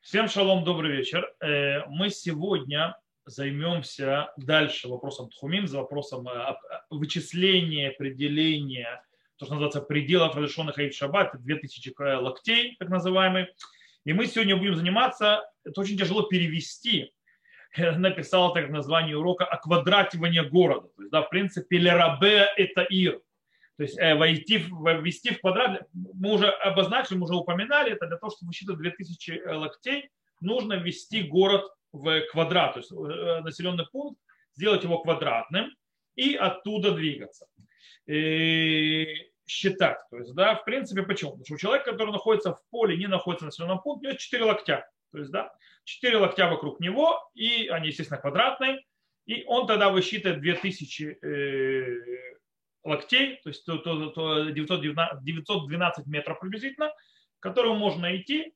Всем шалом, добрый вечер. Э, мы сегодня займемся дальше вопросом Тхумим, за вопросом э, вычисления, определения, то, что называется пределов разрешенных Аид Шаббат, 2000 э, локтей, так называемый. И мы сегодня будем заниматься, это очень тяжело перевести, написал так название урока «Оквадративание города». То есть, да, в принципе, Лерабе – это Ир. То есть э, войти, ввести в квадрат, мы уже обозначили, мы уже упоминали, это для того, чтобы высчитывать 2000 э, локтей, нужно ввести город в квадрат, то есть э, населенный пункт, сделать его квадратным и оттуда двигаться. И считать. То есть, да, в принципе, почему? Потому что человек, который находится в поле, не находится в населенном пункте, у него 4 локтя. То есть, да, 4 локтя вокруг него, и они, естественно, квадратные, и он тогда высчитывает 2000 локтей, то есть то, то, то 912, 912 метров приблизительно, которую можно найти,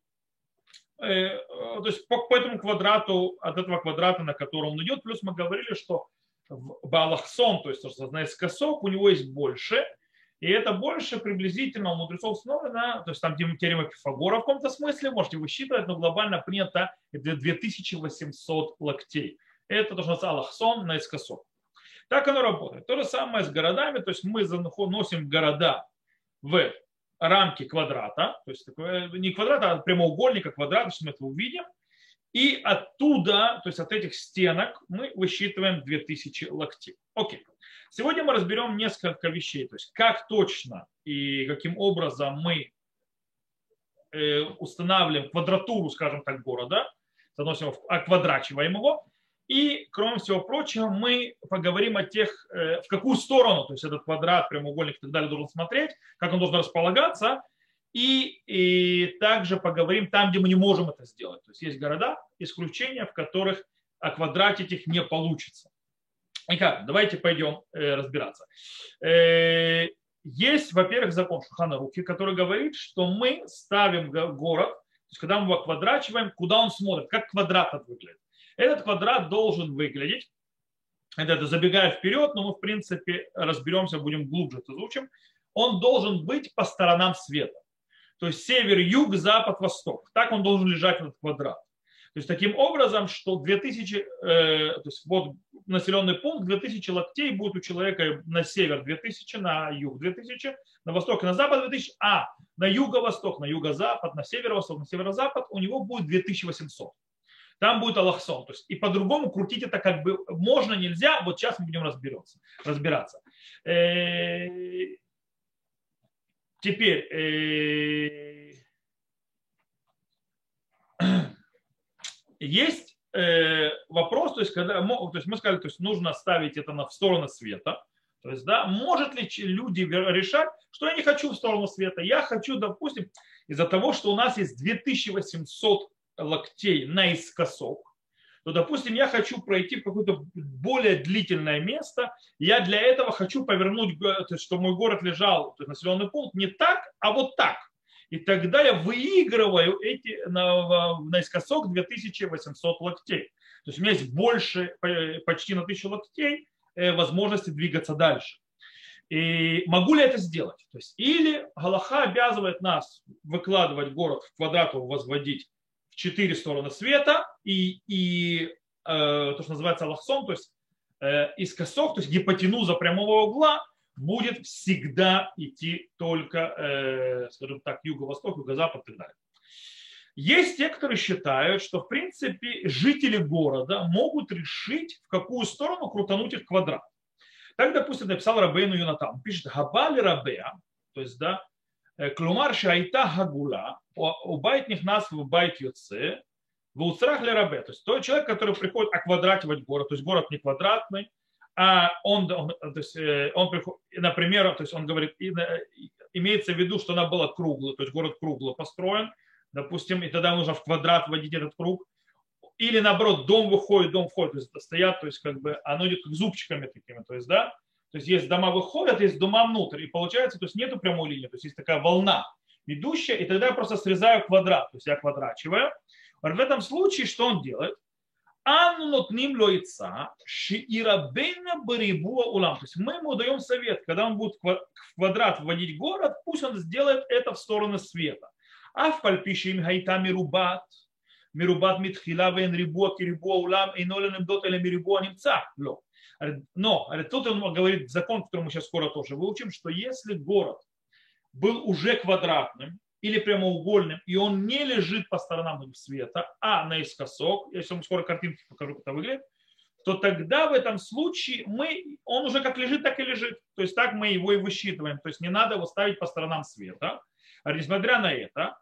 э, то есть по, по этому квадрату, от этого квадрата, на котором он идет, плюс мы говорили, что в Балахсон, то есть то, что наискосок, у него есть больше, и это больше приблизительно у мудрецов установлено, то есть там теорема Пифагора в каком-то смысле, можете высчитывать, но глобально принято 2800 локтей. Это то, что называется Аллахсон наискосок. Так оно работает. То же самое с городами, то есть мы заносим города в рамки квадрата, то есть не квадрата, а прямоугольника, квадрата, что мы это увидим, и оттуда, то есть от этих стенок мы высчитываем 2000 локтей. Окей. Сегодня мы разберем несколько вещей, то есть как точно и каким образом мы э, устанавливаем квадратуру, скажем так, города, заносим оквадрачиваем его, и, кроме всего прочего, мы поговорим о тех, э, в какую сторону, то есть этот квадрат, прямоугольник и так далее должен смотреть, как он должен располагаться, и, и также поговорим там, где мы не можем это сделать. То есть есть города, исключения, в которых оквадратить их не получится. Итак, давайте пойдем э, разбираться. Э, есть, во-первых, закон Шухана Руки, который говорит, что мы ставим город, то есть когда мы его квадрачиваем, куда он смотрит, как квадрат выглядит. Этот квадрат должен выглядеть, это, это забегая вперед, но мы в принципе разберемся, будем глубже это изучим, он должен быть по сторонам света. То есть север, юг, запад, восток. Так он должен лежать этот квадрат. То есть таким образом, что 2000, э, то есть вот населенный пункт, 2000 локтей будет у человека на север 2000, на юг 2000, на восток и на запад 2000, а на юго-восток, на юго-запад, на северо-восток, на северо-запад у него будет 2800 там будет Аллахсон. То есть и по-другому крутить это как бы можно, нельзя. Вот сейчас мы будем разбираться. разбираться. Э, теперь э, есть э, вопрос, то есть, когда, то есть мы сказали, то есть нужно ставить это на, в сторону света. То есть, да, может ли люди решать, что я не хочу в сторону света, я хочу, допустим, из-за того, что у нас есть 2800 локтей наискосок, то, допустим, я хочу пройти в какое-то более длительное место, я для этого хочу повернуть, то есть, чтобы мой город лежал, населенный пункт, не так, а вот так. И тогда я выигрываю эти на, наискосок 2800 локтей. То есть у меня есть больше, почти на 1000 локтей э, возможности двигаться дальше. И могу ли это сделать? То есть, или Галаха обязывает нас выкладывать город в квадрату, возводить четыре стороны света и, и э, то, что называется лохсон, то есть э, искосок, то есть гипотенуза прямого угла будет всегда идти только, э, скажем так, юго-восток, юго-запад и так далее. Есть те, которые считают, что, в принципе, жители города могут решить, в какую сторону крутануть их квадрат. Так, допустим, написал Рабейну Юнатан. Пишет Габали Рабея, то есть, да, Клумар шайта хагула, убайт них нас в байт йоце, в уцрах рабе. То есть тот человек, который приходит оквадративать город, то есть город не квадратный, а он, он, то есть, он приходит, например, то есть он говорит, имеется в виду, что она была круглой, то есть город кругло построен, допустим, и тогда нужно в квадрат вводить этот круг, или наоборот, дом выходит, дом входит, то есть стоят, то есть как бы оно идет зубчиками такими, то есть, да, то есть есть дома выходят, есть дома внутрь. И получается, то есть нету прямой линии, то есть есть такая волна идущая, и тогда я просто срезаю квадрат, то есть я квадрачиваю. В этом случае что он делает? Аннотним лоица, шиирабейна барибуа улам. То есть мы ему даем совет, когда он будет в квадрат вводить город, пусть он сделает это в сторону света. А в пальпише им хайтами рубат, мирубат митхила вен рибуа кирибуа улам и нолен дот или мирибуа немца. Но тут он говорит закон, который мы сейчас скоро тоже выучим, что если город был уже квадратным или прямоугольным, и он не лежит по сторонам света, а наискосок, я вам скоро картинки покажу, как это выглядит, то тогда в этом случае мы, он уже как лежит, так и лежит. То есть так мы его и высчитываем. То есть не надо его ставить по сторонам света. А несмотря на это,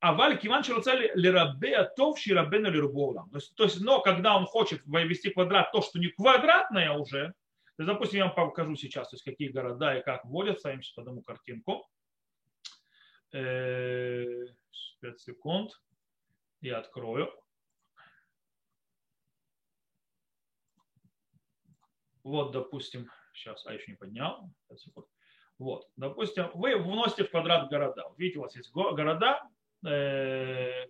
Аваль киван широцали лирабе атов ширабена лирубовлам. То есть, но когда он хочет ввести квадрат, то, что не квадратное уже, то есть, допустим, я вам покажу сейчас, то есть, какие города и как вводятся, я им сейчас подаму картинку. 5 э, секунд. Я открою. Вот, допустим, сейчас, а еще не поднял. Вот, допустим, вы вносите в квадрат города. Видите, у вас есть города. Э,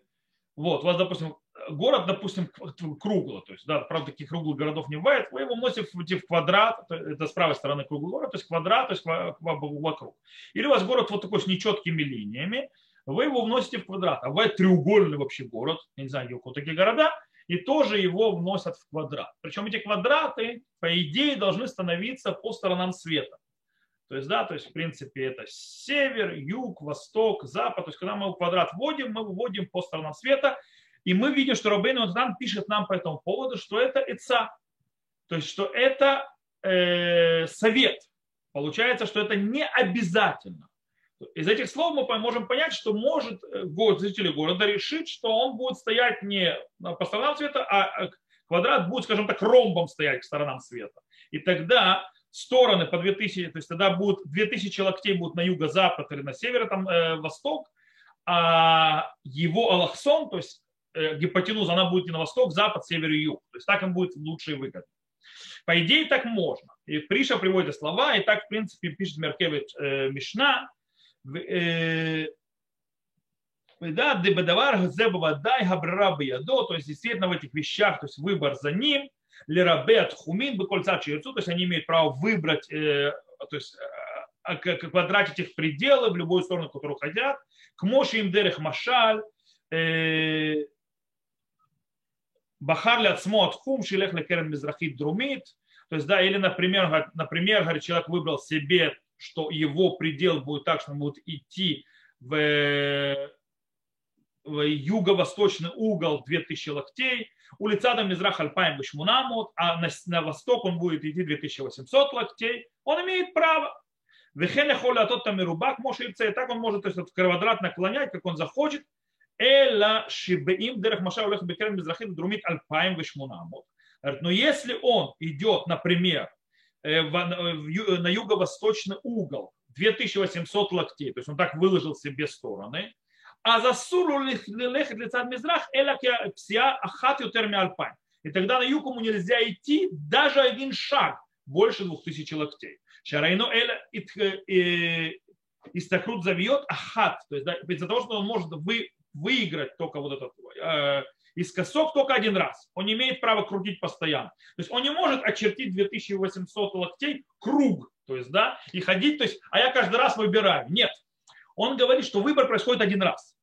вот, у вас, допустим, город, допустим, круглый, то есть, да, правда, таких круглых городов не бывает, вы его вносите в квадрат, это с правой стороны круглый город, то есть квадрат, то есть вокруг. Или у вас город вот такой с нечеткими линиями, вы его вносите в квадрат. А бывает треугольный вообще город, я не знаю, вот такие города, и тоже его вносят в квадрат. Причем эти квадраты, по идее, должны становиться по сторонам света. То есть, да, то есть, в принципе, это север, юг, восток, запад. То есть, когда мы квадрат вводим, мы вводим по сторонам света. И мы видим, что Рабейн там пишет нам по этому поводу, что это Ица. То есть, что это э, совет. Получается, что это не обязательно. Из этих слов мы можем понять, что может э, город, жители города решить, что он будет стоять не по сторонам света, а э, квадрат будет, скажем так, ромбом стоять к сторонам света. И тогда стороны по 2000, то есть тогда будут 2000 локтей будут на юго-запад или на север, там, э, восток, а его аллахсон, то есть э, гипотенуза, она будет не на восток, запад, север и юг. То есть так им будет лучше и выгодно. По идее так можно. И Приша приводит слова, и так, в принципе, пишет Меркевич э, Мишна, да, дебедавар зебавадай габрара ядо, то есть действительно в этих вещах, то есть выбор за ним, лирабет хумин бы кольца черцу, то есть они имеют право выбрать, э, то есть э, квадратить их пределы в любую сторону, которую хотят. К моши им дерех машаль, бахар от хум, шилех лекерен мизрахит друмит. То есть, да, или, например, например, говорит, человек выбрал себе что его предел будет так, что он будет идти в, в юго-восточный угол 2000 локтей, улица до Мизрах Альпаем Башмунамут, а на, на восток он будет идти 2800 локтей, он имеет право. Вехеля холя тот там и рубак может и так он может то есть, в квадрат наклонять, как он захочет. Эла шибеим дерах маша улех бекерем мизрахит друмит альпаем вешмунамот. Но если он идет, например, Э, э, на юго-восточный угол, 2800 локтей, то есть он так выложил себе стороны, а за суру лехет лица мизрах эла псия ахат ютерми альпайн. И тогда на юг ему нельзя идти даже один шаг больше 2000 локтей. Шарайно эля э, истакрут завьет ахат. То есть да, из-за того, что он может вы, выиграть только вот этот Искосок только один раз. Он не имеет права крутить постоянно. То есть он не может очертить 2800 локтей круг, то есть, да, и ходить, то есть, а я каждый раз выбираю. Нет. Он говорит, что выбор происходит один раз.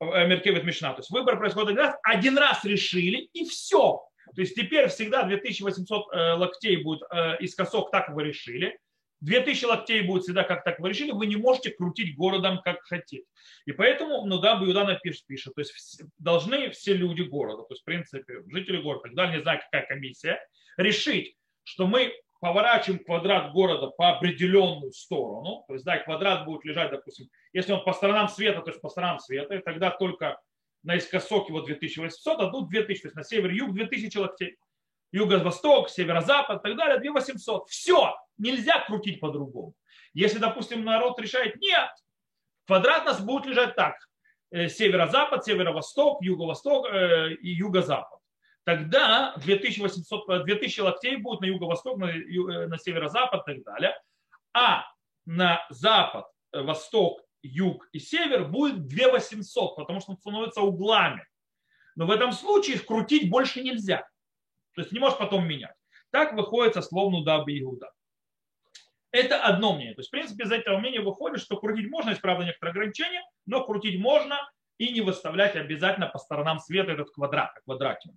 Э, Меркевит Мишна. То есть выбор происходит один раз, один раз решили, и все. То есть теперь всегда 2800 э, локтей будет э, из косок, так вы решили. 2000 локтей будет всегда, как так вы решили, вы не можете крутить городом, как хотите. И поэтому, ну да, Баюдана пишет, пишет, то есть должны все люди города, то есть, в принципе, жители города, тогда не знаю, какая комиссия, решить, что мы поворачиваем квадрат города по определенную сторону, то есть, да, квадрат будет лежать, допустим, если он по сторонам света, то есть по сторонам света, и тогда только наискосок его 2800, а тут 2000, то есть на север-юг 2000 локтей юго-восток, северо-запад и так далее, 2800. Все, нельзя крутить по-другому. Если, допустим, народ решает, нет, квадрат нас будет лежать так, э, северо-запад, северо-восток, юго-восток э, и юго-запад. Тогда 2800, 2000 локтей будет на юго-восток, на, э, на северо-запад и так далее. А на запад, восток, юг и север будет 2800, потому что он становится углами. Но в этом случае крутить больше нельзя. То есть не можешь потом менять. Так выходит со слов Нуда Иуда. Это одно мнение. То есть, в принципе, из этого мнения выходит, что крутить можно, есть, правда, некоторые ограничения, но крутить можно, и не выставлять обязательно по сторонам света этот квадрат, квадратик.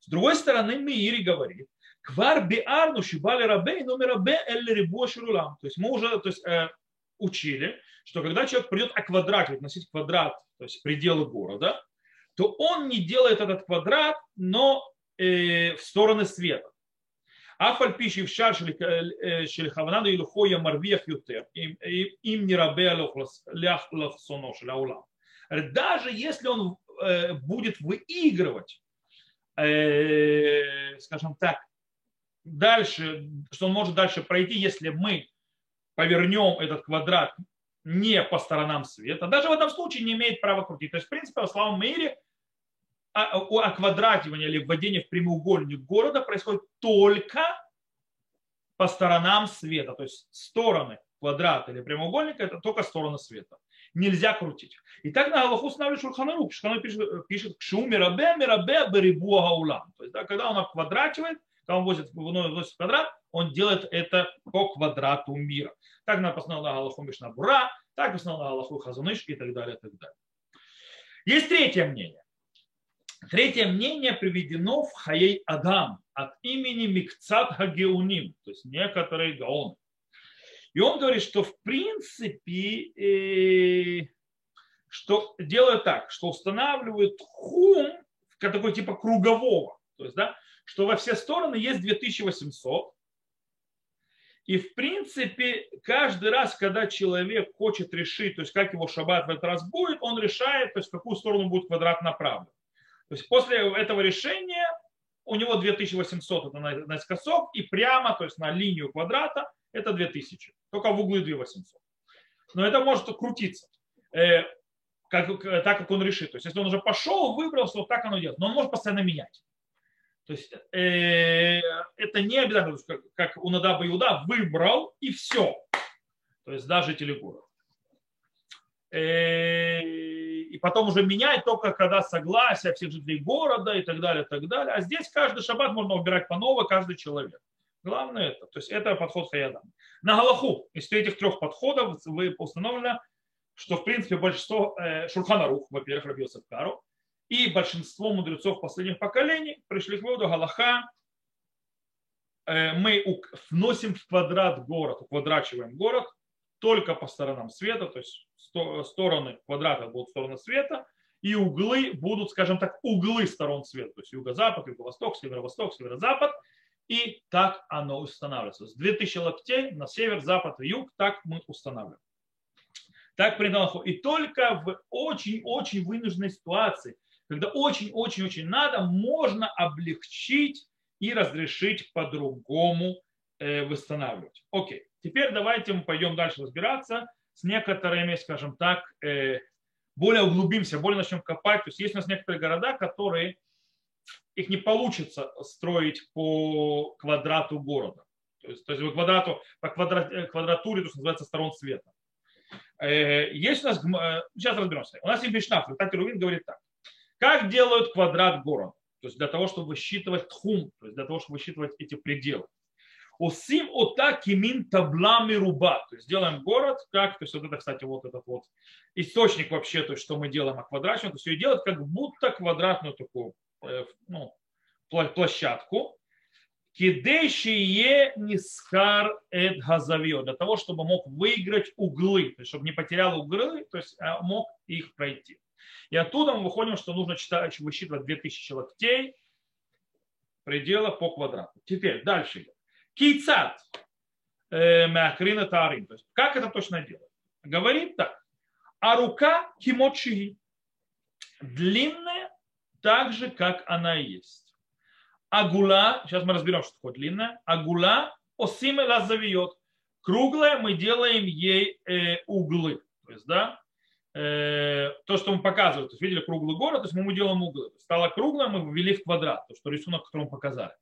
С другой стороны, Миири говорит, квар биарну шибали рабей номер б эль рибо ширулам. То есть мы уже то есть, э, учили, что когда человек придет о квадрате, относить квадрат, то есть пределы города, то он не делает этот квадрат, но э, в стороны света. Афаль пиши в шар шельхаванан и лухоя марвиях ютер. Им не рабе лахсонош, лаулам. Даже если он будет выигрывать, э, скажем так, дальше, что он может дальше пройти, если мы повернем этот квадрат не по сторонам света, даже в этом случае не имеет права крутить. То есть, в принципе, в славном мире оквадративание или вводение в прямоугольник города происходит только по сторонам света. То есть стороны квадрата или прямоугольника это только стороны света. Нельзя крутить. И так на Галаху устанавливает Шурханарук. Шурханарук пишет, пишет Кшу мирабе мирабе берибу аулам. То есть да, когда он обквадрачивает, когда он возит, выносит квадрат, он делает это по квадрату мира. Так на постановил на Галаху Мишнабура, так на Галаху Хазуныш и так далее, и так далее. Есть третье мнение. Третье мнение приведено в Хаей Адам от имени Микцат Хагеуним, то есть некоторые гаоны. И он говорит, что в принципе, э, что делают так, что устанавливают хум, такой типа кругового, то есть, да, что во все стороны есть 2800, и в принципе, каждый раз, когда человек хочет решить, то есть как его шаббат в этот раз будет, он решает, то есть в какую сторону будет квадрат направлен. То есть после этого решения у него 2800 это наискосок и прямо, то есть на линию квадрата это 2000. Только в углы 2800. Но это может крутиться, э, как, так как он решит. То есть если он уже пошел, выбрал, то так оно делает. Но он может постоянно менять. То есть э, это не обязательно, как, как у Надаба Иуда, выбрал и все. То есть даже телегура. Э, и потом уже менять только когда согласие всех жителей города и так далее, и так далее. А здесь каждый шаббат можно убирать по новой, каждый человек. Главное это. То есть это подход Хаядам. На Галаху из этих трех подходов вы установлено, что в принципе большинство э, Шурханарух, во-первых, родился в Кару, и большинство мудрецов последних поколений пришли к выводу Галаха, э, мы вносим в квадрат город, уквадрачиваем город только по сторонам света, то есть стороны квадрата будут стороны света, и углы будут, скажем так, углы сторон света, то есть юго-запад, юго-восток, северо-восток, северо-запад, и так оно устанавливается. С 2000 локтей на север, запад и юг так мы устанавливаем. Так принято. И только в очень-очень вынужденной ситуации, когда очень-очень-очень надо, можно облегчить и разрешить по-другому восстанавливать. Окей, теперь давайте мы пойдем дальше разбираться с некоторыми, скажем так, э, более углубимся, более начнем копать. То есть есть у нас некоторые города, которые их не получится строить по квадрату города. То есть, то есть по квадрату, по квадрат, э, квадратуре, то, что называется, сторон света. Есть у нас, сейчас разберемся. У нас есть Мишна, Татер Рувин говорит так. Как делают квадрат города? То есть для того, чтобы высчитывать тхум, то есть для того, чтобы высчитывать эти пределы. Осим ота кимин таблами руба. То есть делаем город, как, то есть вот это, кстати, вот этот вот источник вообще, то есть что мы делаем от квадратного, то есть ее делают как будто квадратную такую э, ну, площадку. Кидейшие нисхар эд газавио, для того, чтобы мог выиграть углы, то есть чтобы не потерял углы, то есть а мог их пройти. И оттуда мы выходим, что нужно читать, высчитывать 2000 локтей предела по квадрату. Теперь дальше идем. Кейцат э, Махрина Тарин. То есть как это точно делать? Говорит так. А рука кимочи длинная так же, как она есть. Агула, сейчас мы разберем, что такое длинная. Агула осимела завиет. Круглая мы делаем ей э, углы. То есть, да, э, то, что мы показываем. То есть, видели круглый город, то есть мы ему делаем углы. Стало круглое, мы ввели в квадрат. То, что рисунок, который мы показали.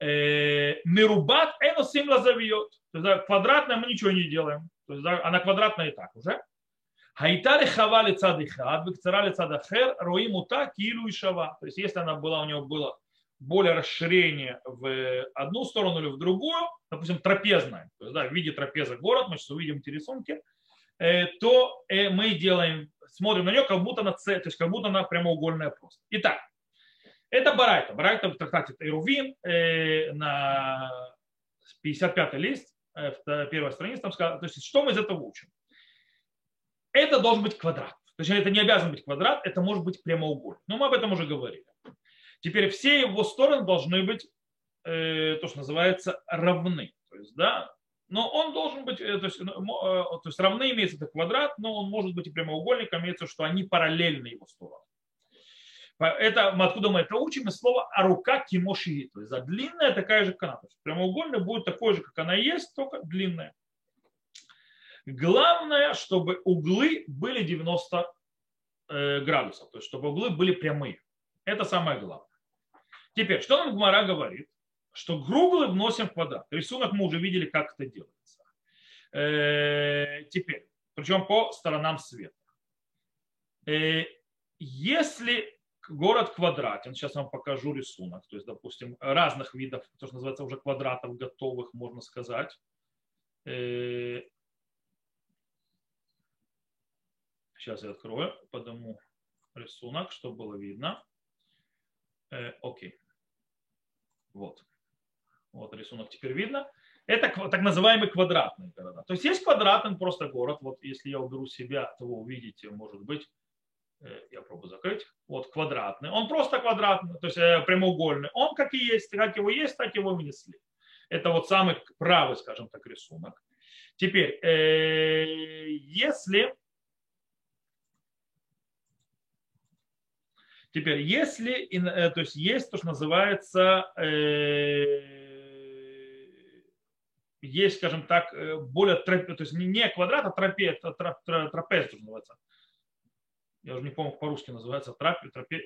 Э, Мерубат эносим лазавиот. То есть квадратная мы ничего не делаем. То есть она квадратная и так уже. Хайта лихава лицад ихад, бекцара лицад ахер, роим ута килу и шава. То есть если она была, у него было более расширение в одну сторону или в другую, допустим, трапезная, то есть, да, в виде трапеза город, мы сейчас увидим эти рисунки, э, то э, мы делаем смотрим на нее, как будто на цель, то есть как будто на прямоугольная просто. Итак, это Барайта. Барайта в трактате Ирувин э, на 55 лист, э, первая страница, там сказано, то есть что мы из этого учим? Это должен быть квадрат. То есть это не обязан быть квадрат, это может быть прямоугольник. Но мы об этом уже говорили. Теперь все его стороны должны быть э, то, что называется, равны. То есть, да, но он должен быть, э, то есть, ну, э, то есть равны имеется это квадрат, но он может быть и прямоугольник, имеется, что они параллельны его сторонам. Это, откуда мы это учим, из слова а рука кимоши. То есть а длинная такая же, есть прямоугольная будет такой же, как она есть, только длинная. Главное, чтобы углы были 90 э, градусов, то есть чтобы углы были прямые. Это самое главное. Теперь, что нам Гмара говорит? Что круглый вносим в квадрат. Рисунок мы уже видели, как это делается. Э, теперь, причем по сторонам света. Э, если город квадратен, сейчас вам покажу рисунок, то есть, допустим, разных видов, то, что называется уже квадратов готовых, можно сказать. Сейчас я открою, подниму рисунок, чтобы было видно. Э, окей. Вот. Вот рисунок теперь видно. Это так называемый квадратный города. То есть есть квадратный просто город. Вот если я уберу себя, то вы увидите, может быть, э, я пробую закрыть. Вот квадратный. Он просто квадратный, то есть э, прямоугольный. Он как и есть, как его есть, так его вынесли. Это вот самый правый, скажем так, рисунок. Теперь, если Теперь, если, э, то есть есть то, что называется, э, есть, скажем так, э, более, то есть не квадрат, а трапез, трапез, называется. Я уже не помню, по-русски называется, трапез, трапез,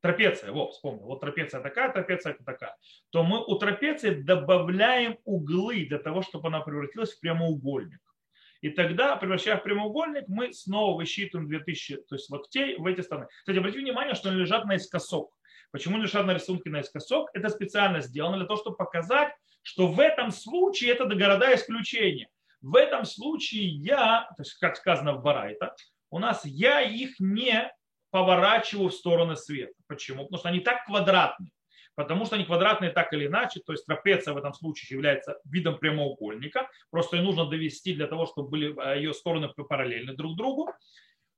трапеция, вот, вспомнил, вот трапеция такая, трапеция такая, то мы у трапеции добавляем углы для того, чтобы она превратилась в прямоугольник. И тогда, превращая в прямоугольник, мы снова высчитываем 2000 то есть локтей в эти стороны. Кстати, обратите внимание, что они лежат наискосок. Почему лежат на рисунке наискосок? Это специально сделано для того, чтобы показать, что в этом случае это до города исключения. В этом случае я, то есть как сказано в Барайта, у нас я их не поворачиваю в стороны света. Почему? Потому что они так квадратные потому что они квадратные так или иначе, то есть трапеция в этом случае является видом прямоугольника, просто ее нужно довести для того, чтобы были э, ее стороны параллельны друг другу,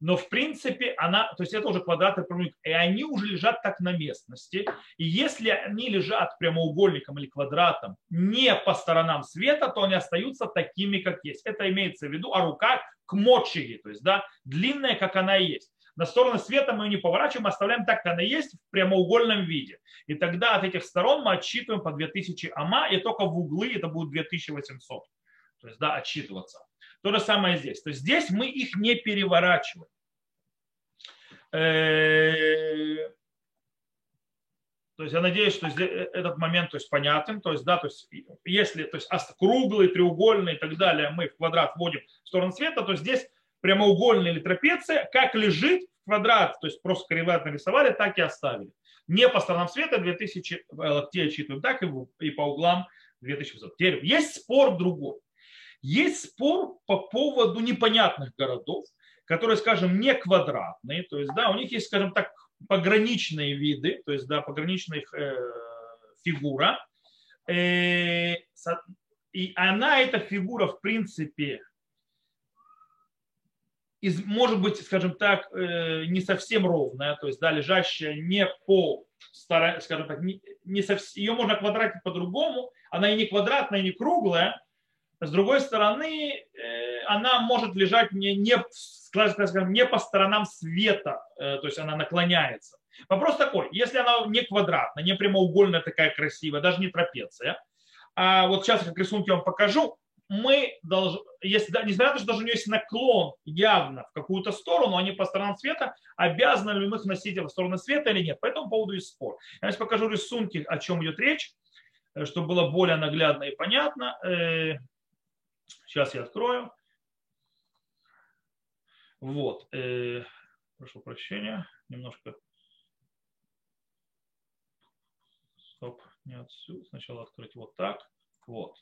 но в принципе она, то есть это уже квадратный прямоугольник, и они уже лежат так на местности, и если они лежат прямоугольником или квадратом не по сторонам света, то они остаются такими, как есть. Это имеется в виду, а рука к мочиги, то есть да, длинная, как она есть на стороны света мы ее не поворачиваем, оставляем так, как она есть, в прямоугольном виде. И тогда от этих сторон мы отсчитываем по 2000 ама, и только в углы это будет 2800. То есть, да, отсчитываться. То же самое здесь. То есть здесь мы их не переворачиваем. Э, то есть я надеюсь, что э, этот момент то есть, понятен. То есть, да, то есть, если то есть, круглый, треугольный и так далее мы в квадрат вводим в сторону света, то здесь прямоугольная или трапеция, как лежит квадрат, то есть просто криват нарисовали, так и оставили. Не по сторонам света 2000 локтей отсчитываем так и по углам 2500. Теперь есть спор другой. Есть спор по поводу непонятных городов, которые, скажем, не квадратные, то есть, да, у них есть, скажем так, пограничные виды, то есть, да, пограничная э, фигура, э, и она, эта фигура, в принципе, из, может быть, скажем так, э, не совсем ровная, то есть, да, лежащая не по, скажем так, не, не совсем, ее можно квадратить по-другому, она и не квадратная, и не круглая, с другой стороны, э, она может лежать не, не, скажем, не по сторонам света, э, то есть она наклоняется. Вопрос такой, если она не квадратная, не прямоугольная такая красивая, даже не трапеция, а вот сейчас как рисунки вам покажу, мы должны, если, несмотря на то, что даже у нее есть наклон явно в какую-то сторону, они по сторонам света, обязаны ли мы их носить в сторону света или нет. По этому поводу есть спор. Я сейчас покажу рисунки, о чем идет речь, э, чтобы было более наглядно и понятно. Сейчас я открою. Вот. Э, прошу прощения. Немножко. Стоп. Не отсюда. Сначала открыть вот так. Вот.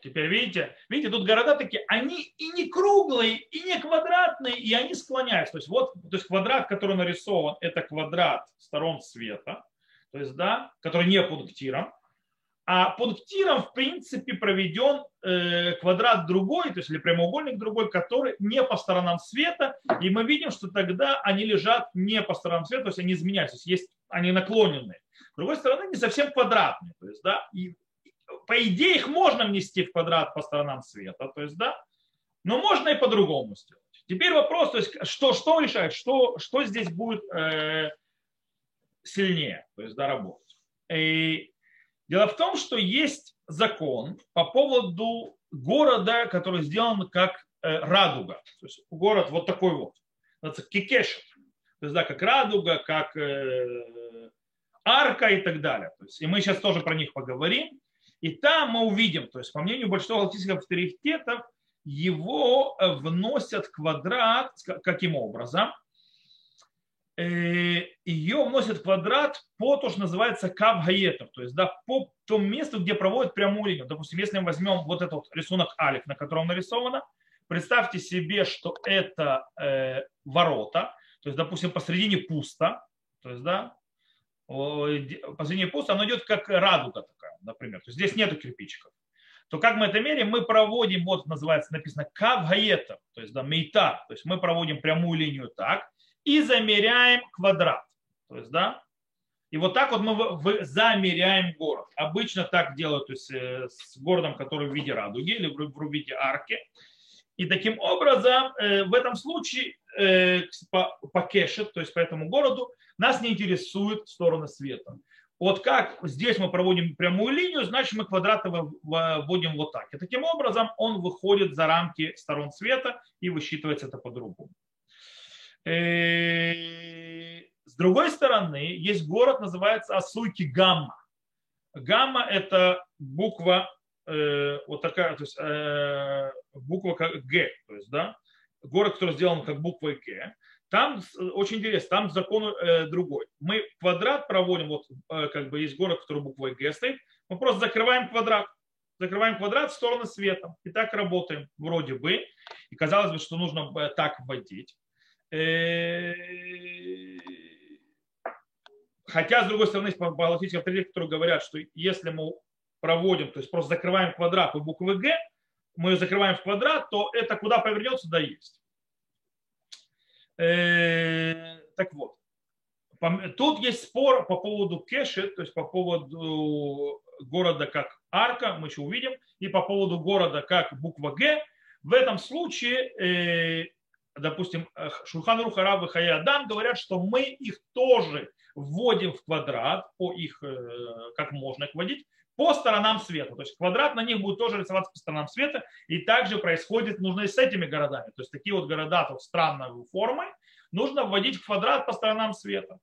Теперь видите, видите, тут города такие, они и не круглые, и не квадратные, и они склоняются. То есть вот, то есть квадрат, который нарисован, это квадрат сторон света, то есть, да, который не пунктиром. А пунктиром, в принципе, проведен э, квадрат другой, то есть или прямоугольник другой, который не по сторонам света. И мы видим, что тогда они лежат не по сторонам света, то есть они изменяются, то есть, есть они наклоненные. С другой стороны, не совсем квадратные. То есть, да, и по идее их можно внести в квадрат по сторонам света, то есть, да, но можно и по-другому сделать. Теперь вопрос, то есть, что, что решает, что, что здесь будет э, сильнее, то есть, да, работать. И дело в том, что есть закон по поводу города, который сделан как э, радуга. То есть город вот такой вот. Это кикеш. То есть, да, как радуга, как э, арка и так далее. То есть, и мы сейчас тоже про них поговорим. И там мы увидим, то есть по мнению большинства галактических авторитетов, его э, вносят в квадрат, каким образом? Э, Ее вносят в квадрат по то, что называется кав гаетов, то есть да, по тому месту, где проводят прямую линию. Допустим, если мы возьмем вот этот вот рисунок алик, на котором нарисовано, представьте себе, что это э, ворота, то есть, допустим, посредине пусто, то есть, да, посредине пусто, оно идет как радуга такая, например. То есть здесь нету кирпичиков. То как мы это меряем? Мы проводим, вот называется написано кав гаета, то есть да, мейта, то есть мы проводим прямую линию так и замеряем квадрат. То есть, да, и вот так вот мы замеряем город. Обычно так делают то есть, э, с городом, который в виде радуги или в виде арки. И таким образом, э, в этом случае э, по, по кеше, то есть по этому городу, нас не интересует стороны света. Вот как здесь мы проводим прямую линию, значит мы квадраты вводим вот так. И таким образом он выходит за рамки сторон света и высчитывается это по-другому. Э, с другой стороны, есть город, называется Асуйки Гамма. Гамма – это буква э, вот такая, то есть э, буква как Г, то есть, да, город, который сделан как буквой Г. Там очень интересно, там закон э, другой. Мы квадрат проводим, вот э, как бы есть город, который буквой Г стоит, мы просто закрываем квадрат. Закрываем квадрат в сторону света. И так работаем вроде бы. И казалось бы, что нужно так вводить. Э, хотя, с другой стороны, есть галактические авторитеты, которые говорят, что если мы проводим, то есть просто закрываем квадрат у буквы Г, мы закрываем в квадрат, то это куда повернется, да есть. Э, так вот, тут есть спор по поводу кеши, то есть по поводу города как арка, мы еще увидим, и по поводу города как буква Г. В этом случае, э, допустим, Шульхан Рухараб и Хаядан говорят, что мы их тоже вводим в квадрат, по их, э, как можно их вводить, по сторонам света. То есть квадрат на них будет тоже рисоваться по сторонам света. И также происходит, нужно и с этими городами. То есть такие вот города тут странной формы нужно вводить в квадрат по сторонам света.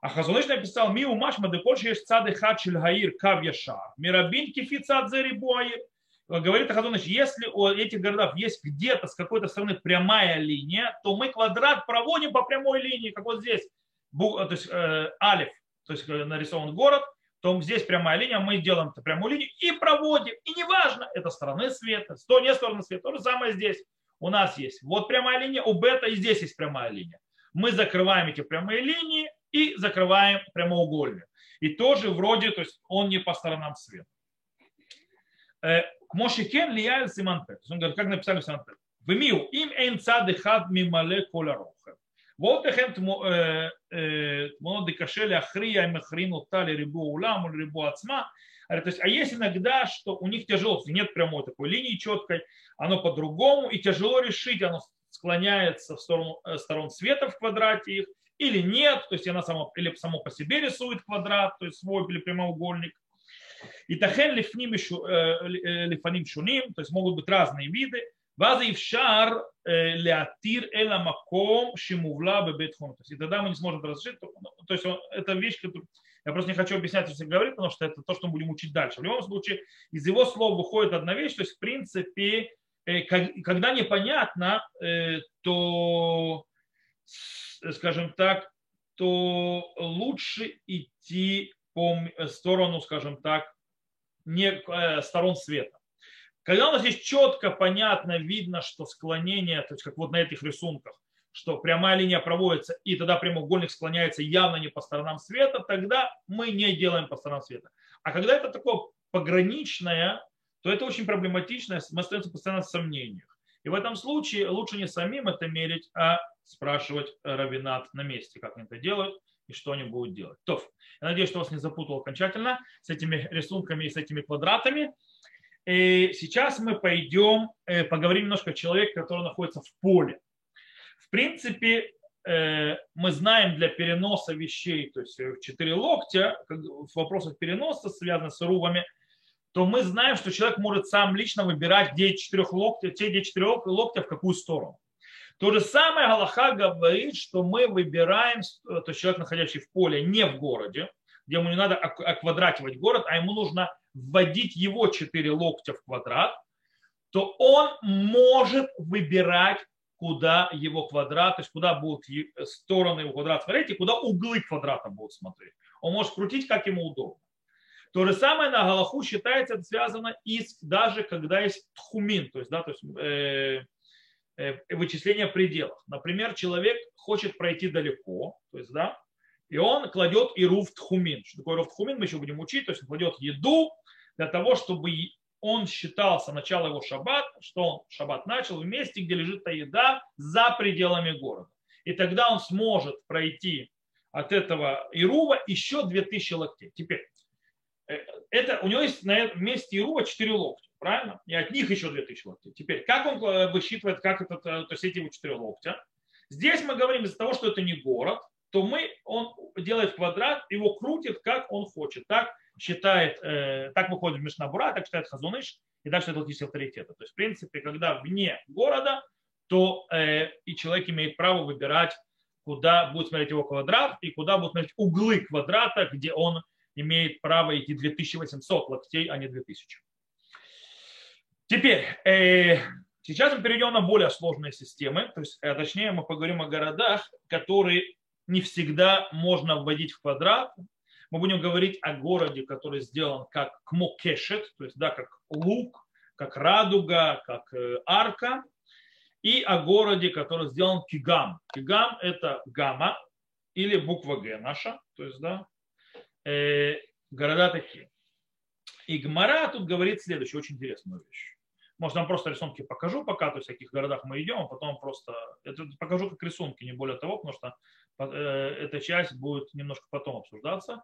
А Хазуныш написал, ми умаш мадекольши еш цады хачель гаир кав яшар. Мирабин кифи цад буаир. Говорит Хазуныш, если у этих городов есть где-то с какой-то стороны прямая линия, то мы квадрат проводим по прямой линии, как вот здесь. То есть э, алиф, то есть э, нарисован город, то здесь прямая линия, мы делаем эту прямую линию и проводим. И неважно, это стороны света, то не стороны света, то же самое здесь. У нас есть вот прямая линия, у бета и здесь есть прямая линия. Мы закрываем эти прямые линии и закрываем прямоугольник. И тоже вроде, то есть он не по сторонам света к Мошикен лиял Симанпе. То он говорит, как написали в Симанпе. Им эйн цады хад мимале коля роха. Вот эхем тмоно э, э, декашели ахрия и махрину тали рибу улам, рибу ацма. То есть, а есть иногда, что у них тяжело, нет прямой такой линии четкой, оно по-другому, и тяжело решить, оно склоняется в сторону э, сторон света в квадрате их, или нет, то есть она сама, или само по себе рисует квадрат, то есть свой или прямоугольник, и тахен э, лифним э, лифаним шуним, то есть могут быть разные виды. Ваза и вшар э, леатир эла маком шимувла бебетхон. То есть и тогда мы не сможем разрешить. То ну, есть это вещь, которую я просто не хочу объяснять, если говорить, потому что это то, что мы будем учить дальше. В любом случае, из его слов выходит одна вещь, то есть в принципе, когда непонятно, то, скажем так, то лучше идти по сторону, скажем так, не сторон света. Когда у нас есть четко, понятно, видно, что склонение, то есть как вот на этих рисунках, что прямая линия проводится, и тогда прямоугольник склоняется явно не по сторонам света, тогда мы не делаем по сторонам света. А когда это такое пограничное, то это очень проблематично, мы остаемся постоянно в сомнениях. И в этом случае лучше не самим это мерить, а спрашивать равинат на месте, как они это делают и что они будут делать. То, я надеюсь, что вас не запутал окончательно с этими рисунками и с этими квадратами. И сейчас мы пойдем э, поговорим немножко о человеке, который находится в поле. В принципе, э, мы знаем для переноса вещей, то есть в четыре локтя, в вопросах переноса, связанных с рубами, то мы знаем, что человек может сам лично выбирать, где четырех локтя, те, где четырех локтя, в какую сторону. То же самое Галаха говорит, что мы выбираем, то есть человек, находящий в поле, не в городе, где ему не надо оквадративать город, а ему нужно вводить его 4 локтя в квадрат, то он может выбирать, куда его квадрат, то есть куда будут стороны его квадрата смотреть и куда углы квадрата будут смотреть. Он может крутить, как ему удобно. То же самое на Галаху считается это связано и даже когда есть тхумин, то есть, да, то есть э, э, вычисление пределов. Например, человек хочет пройти далеко, то есть, да, и он кладет в тхумин. Что такое иру в тхумин, мы еще будем учить. То есть он кладет еду для того, чтобы он считался начало его шаббат, что он шаббат начал в месте, где лежит та еда за пределами города. И тогда он сможет пройти от этого Ирува еще 2000 локтей. Теперь, э, это, у него есть на месте Ирува 4 локтя, правильно? И от них еще 2000 локтей. Теперь, как он э, высчитывает, как это, то есть эти его 4 локтя? Здесь мы говорим из-за того, что это не город, то мы, он делает квадрат, его крутит, как он хочет. Так считает, э, так выходит Мишнабура, так считает Хазуныш, и так считает логические авторитеты. То есть, в принципе, когда вне города, то э, и человек имеет право выбирать, куда будет смотреть его квадрат и куда будут смотреть углы квадрата, где он имеет право идти 2800 локтей, а не 2000. Теперь, э, сейчас мы перейдем на более сложные системы, то есть, э, точнее, мы поговорим о городах, которые не всегда можно вводить в квадрат. Мы будем говорить о городе, который сделан как кмокешет, то есть да, как лук, как радуга, как э, арка, и о городе, который сделан кигам. Кигам – это гамма или буква Г наша, то есть да, э, города такие. И Гмара тут говорит следующую очень интересную вещь. Может, вам просто рисунки покажу пока, то есть в каких городах мы идем, а потом просто это покажу как рисунки, не более того, потому что э, эта часть будет немножко потом обсуждаться.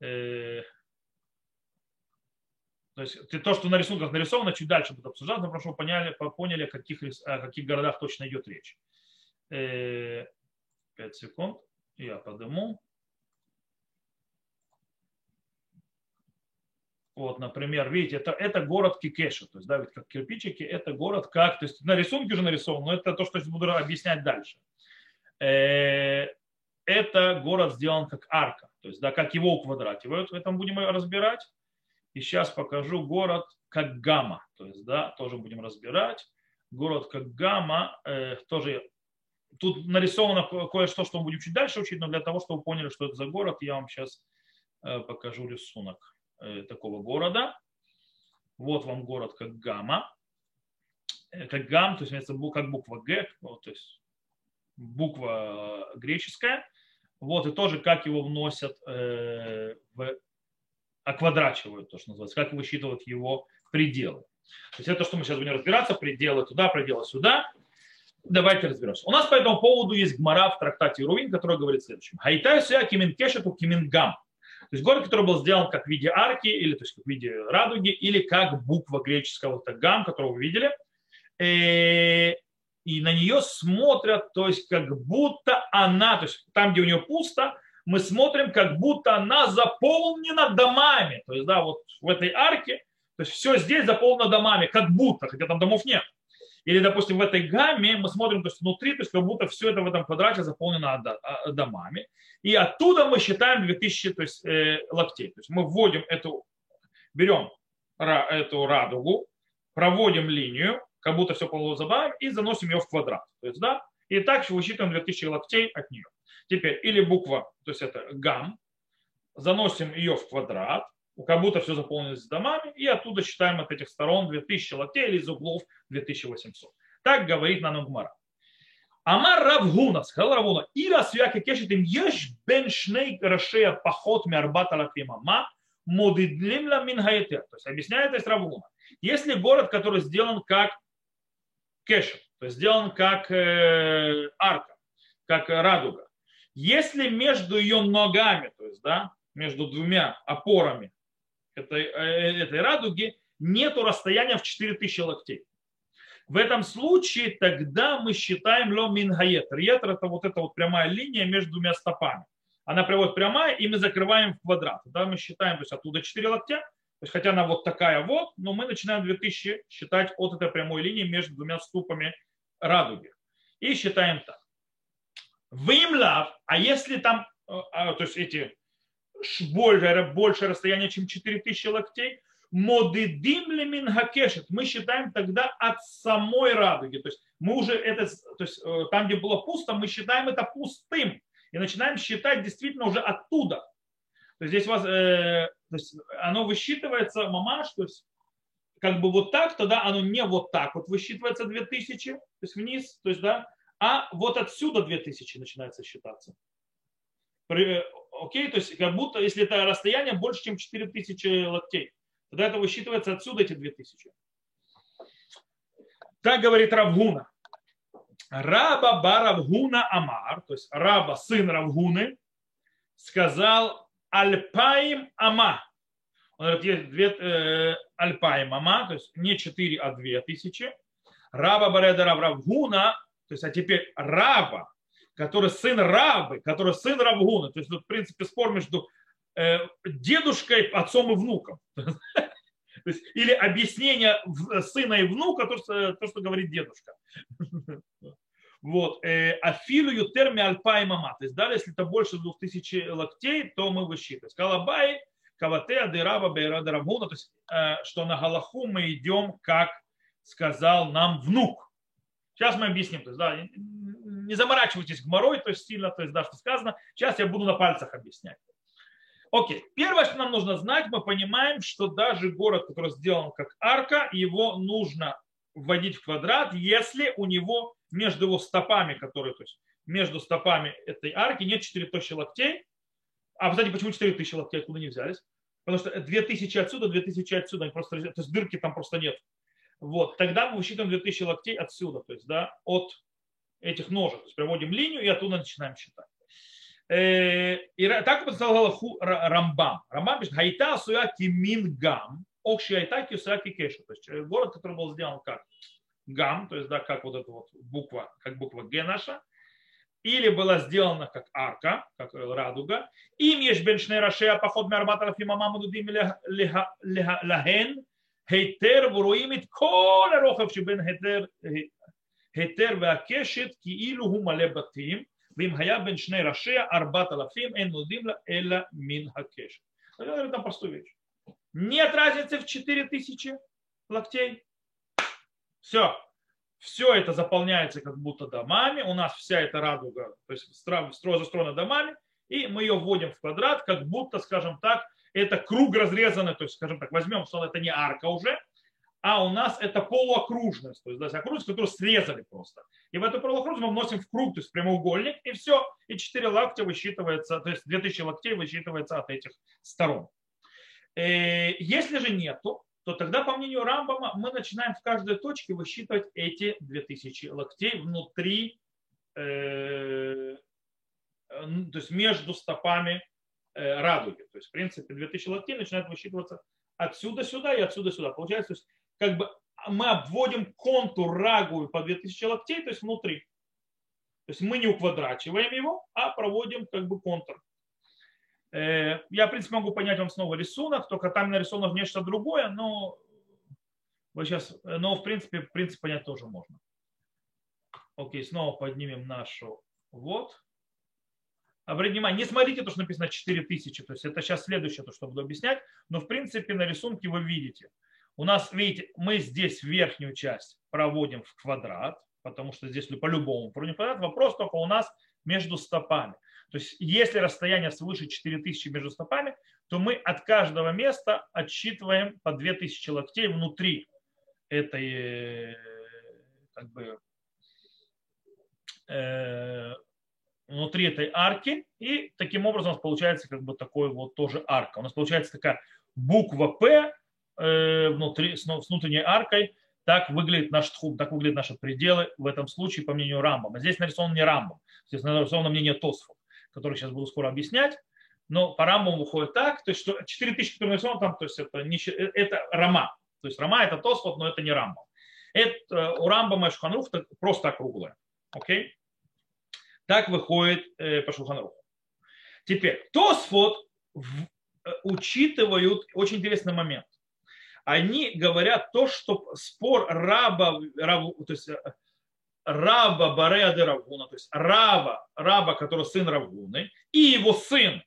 Э, то есть то, что на рисунках нарисовано, чуть дальше будет обсуждаться, но прошу поняли, поняли, о каких, о каких городах точно идет речь. Э, пять секунд, я подниму. Вот, например, видите, это, это город Кикеша, то есть, да, ведь как кирпичики, это город как, то есть на рисунке уже нарисован, но это то, что я буду объяснять дальше. Э, это город сделан как арка, то есть, да, как его уквадративают, в этом будем разбирать. И сейчас покажу город как гамма, то есть, да, тоже будем разбирать. Город как гамма, э, тоже тут нарисовано кое-что, что мы будем чуть дальше учить, но для того, чтобы вы поняли, что это за город, я вам сейчас э, покажу рисунок. Э, такого города. Вот вам город как Гамма. Э, как Гам, то есть как буква Г, то есть буква греческая. Вот, и тоже как его вносят э, в оквадрачивают, то, что называется, как высчитывают его пределы. То есть это то, что мы сейчас будем разбираться, пределы туда, пределы сюда. Давайте разберемся. У нас по этому поводу есть гмара в трактате Рувин, который говорит следующим. Хайтай суя кимин кешету кимин. То есть город, который был сделан как в виде арки, или то есть как в виде радуги, или как буква греческого вот гам, которую вы видели. Э, и на нее смотрят, то есть как будто она, то есть там, где у нее пусто, мы смотрим, как будто она заполнена домами. То есть, да, вот в этой арке, то есть все здесь заполнено домами, как будто, хотя там домов нет. Или, допустим, в этой гамме мы смотрим то есть внутри, то есть как будто все это в этом квадрате заполнено а, домами. И оттуда мы считаем 2000 то есть, э, локтей. То есть мы вводим эту, берем эту радугу, проводим линию, как будто все полузабавим, и заносим ее в квадрат. То есть, да, и так высчитываем 2000 локтей от нее. Теперь или буква, то есть это гам, заносим ее в квадрат, как будто все заполнилось домами, и оттуда считаем от этих сторон 2000 локтей или из углов 2800. Так говорит нам Гмара. Амар Равгуна, сказал Равгуна, и раз яки кешет им еш бен шней рашея поход мярбата латима ма модидлим ла мин То есть объясняет это Равгуна. Если город, который сделан как кешет, то есть сделан как э, арка, как радуга, если между ее ногами, то есть, да, между двумя опорами этой, э, этой радуги нету расстояния в 4000 локтей. В этом случае тогда мы считаем ло мингаетр. Етр это вот эта вот прямая линия между двумя стопами. Она приводит прямая, и мы закрываем в квадрат. Тогда мы считаем, то есть оттуда 4 локтя, то есть хотя она вот такая вот, но мы начинаем 2000 считать от этой прямой линии между двумя ступами радуги. И считаем так. Вымлав, а если там, э, а, то есть эти больше, больше расстояние, чем 4000 локтей, модидим лемин хакешет. Мы считаем тогда от самой радуги. То есть мы уже это, то есть э, там, где было пусто, мы считаем это пустым. И начинаем считать действительно уже оттуда. То есть здесь у вас, э, то есть оно высчитывается, мамаш, то есть как бы вот так, тогда оно не вот так вот высчитывается 2000, то есть вниз, то есть, да, а вот отсюда 2000 начинается считаться. При, окей, то есть как будто, если это расстояние больше, чем 4000 локтей, тогда это высчитывается отсюда эти 2000. Так говорит Равгуна. Раба Баравгуна Амар, то есть раба, сын Равгуны, сказал Альпаим Ама. Он говорит, есть две, э, Альпаим Ама, то есть не 4, а 2 тысячи. Раба Бареда Равгуна, то есть а теперь раба, который сын рабы, который сын Равгуна. То есть тут, в принципе, спор между э, дедушкой, отцом и внуком. То есть, или объяснение сына и внука, то, что, то, что говорит дедушка. Вот. Э, Афилу ютерми альпа и мама. То есть, да, если это больше двух тысяч локтей, то мы высчитываем. Калабай, кавате, адыраба, бейрада, равгуна. То есть, э, что на Галаху мы идем, как сказал нам внук. Сейчас мы объясним. То есть, да, не заморачивайтесь гморой, то есть сильно, то есть, да, что сказано. Сейчас я буду на пальцах объяснять. Окей, первое, что нам нужно знать, мы понимаем, что даже город, который сделан как арка, его нужно вводить в квадрат, если у него между его стопами, которые, то есть между стопами этой арки нет 4000 локтей. А, кстати, почему 4000 локтей, откуда не взялись? Потому что 2000 отсюда, 2000 отсюда, они просто, то есть дырки там просто нет. Вот, тогда мы высчитываем 2000 локтей отсюда, то есть, да, от этих ножек. То есть проводим линию и оттуда начинаем считать. Э, и так подсказал Рамбам. Рамбам пишет, хайта суя кимин гам, окши айта кисуя кикеша. То есть э, город, который был сделан как гам, то есть да, как вот эта вот буква, как буква Г наша, или была сделана как арка, как э, радуга, и межбеншне рашея а поход мярматаров и мамаму дудим лаген, хейтер вуруимит колерохов, рохов хейтер Хетер веакешет киилу гумале батим, вим хая бен шней рашея арбат алафим эн нудимла эла мин хакешет. Я говорю там простую вещь. Нет разницы в 4000 локтей. Все. Все это заполняется как будто домами. У нас вся эта радуга, то есть строй застроена домами. И мы ее вводим в квадрат, как будто, скажем так, это круг разрезанный, то есть, скажем так, возьмем, что это не арка уже, а у нас это полуокружность, то есть, да, окружность, которую срезали просто. И в эту полуокружность мы вносим в круг, то есть прямоугольник, и все, и 4 локтя высчитывается, то есть 2000 локтей высчитывается от этих сторон. Э, если же нету, то тогда, по мнению Рамбама, мы начинаем в каждой точке высчитывать эти 2000 локтей внутри, э, то есть между стопами Э, радуги. То есть, в принципе, 2000 локтей начинают высчитываться отсюда сюда и отсюда сюда. Получается, то есть, как бы мы обводим контур рагу по 2000 локтей, то есть внутри. То есть мы не уквадрачиваем его, а проводим как бы контур. Э, я, в принципе, могу понять вам снова рисунок, только там нарисовано нечто другое, но вы сейчас, но в принципе, в принципе понять тоже можно. Окей, снова поднимем нашу вот. Обратите внимание, не смотрите то, что написано 4000, то есть это сейчас следующее, то, что буду объяснять, но в принципе на рисунке вы видите. У нас, видите, мы здесь верхнюю часть проводим в квадрат, потому что здесь по-любому проводим квадрат. Вопрос только у нас между стопами. То есть если расстояние свыше 4000 между стопами, то мы от каждого места отсчитываем по 2000 локтей внутри этой как бы, э, внутри этой арки, и таким образом у нас получается как бы такой вот тоже арка. У нас получается такая буква П внутри, с, с внутренней аркой, так выглядит наш тхум, так выглядят наши пределы в этом случае, по мнению Рамбама. Здесь нарисован не Рамбам, здесь нарисовано мнение Тосфу, который сейчас буду скоро объяснять. Но по Рамбаму выходит так, то есть что 4000, которые нарисованы там, то есть это, не, это Рама. То есть Рама это Тосфот, но это не Рамбам. Это у Рамбама и Шуханрух просто округлое. Окей? Так выходит э, по Шуханруху. Теперь, Тосфот э, учитывают очень интересный момент. Они говорят то, что спор раба, раб, то есть э, раба Бареады Равгуна, то есть раба, раба, который сын Равгуны, и его сын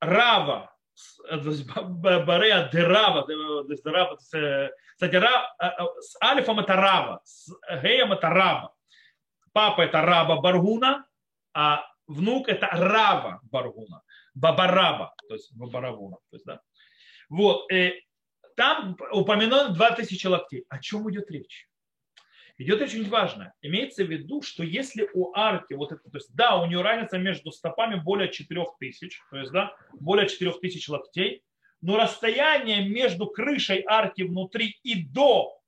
Рава, э, Барея Дерава, кстати, с Альфом это Рава, с Геем это Раба папа это раба Баргуна, а внук это Рава Баргуна, Бабараба, то есть Бабаравуна. То есть, да. Вот, и э, там упомянуто 2000 локтей. О чем идет речь? Идет очень важно. Имеется в виду, что если у арки, вот это, то есть, да, у нее разница между стопами более 4000, то есть, да, более 4000 локтей, но расстояние между крышей арки внутри и до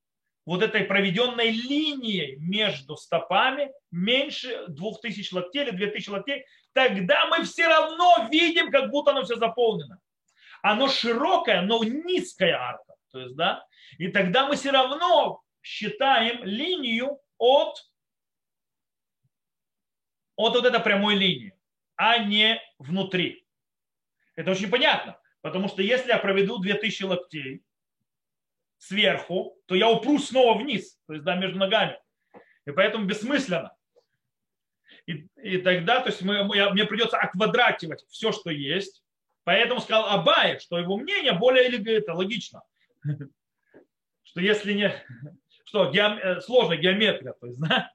вот этой проведенной линией между стопами меньше 2000 локтей или 2000 локтей, тогда мы все равно видим, как будто оно все заполнено. Оно широкое, но низкая арка. То есть, да, и тогда мы все равно считаем линию от, от вот этой прямой линии, а не внутри. Это очень понятно, потому что если я проведу 2000 локтей, сверху, то я упрусь снова вниз, то есть да, между ногами. И поэтому бессмысленно. И, и тогда, то есть мы, я, мне придется оквадративать все, что есть. Поэтому сказал Абай, что его мнение более это логично. Что если не, что геом, э, сложная геометрия, то есть, да,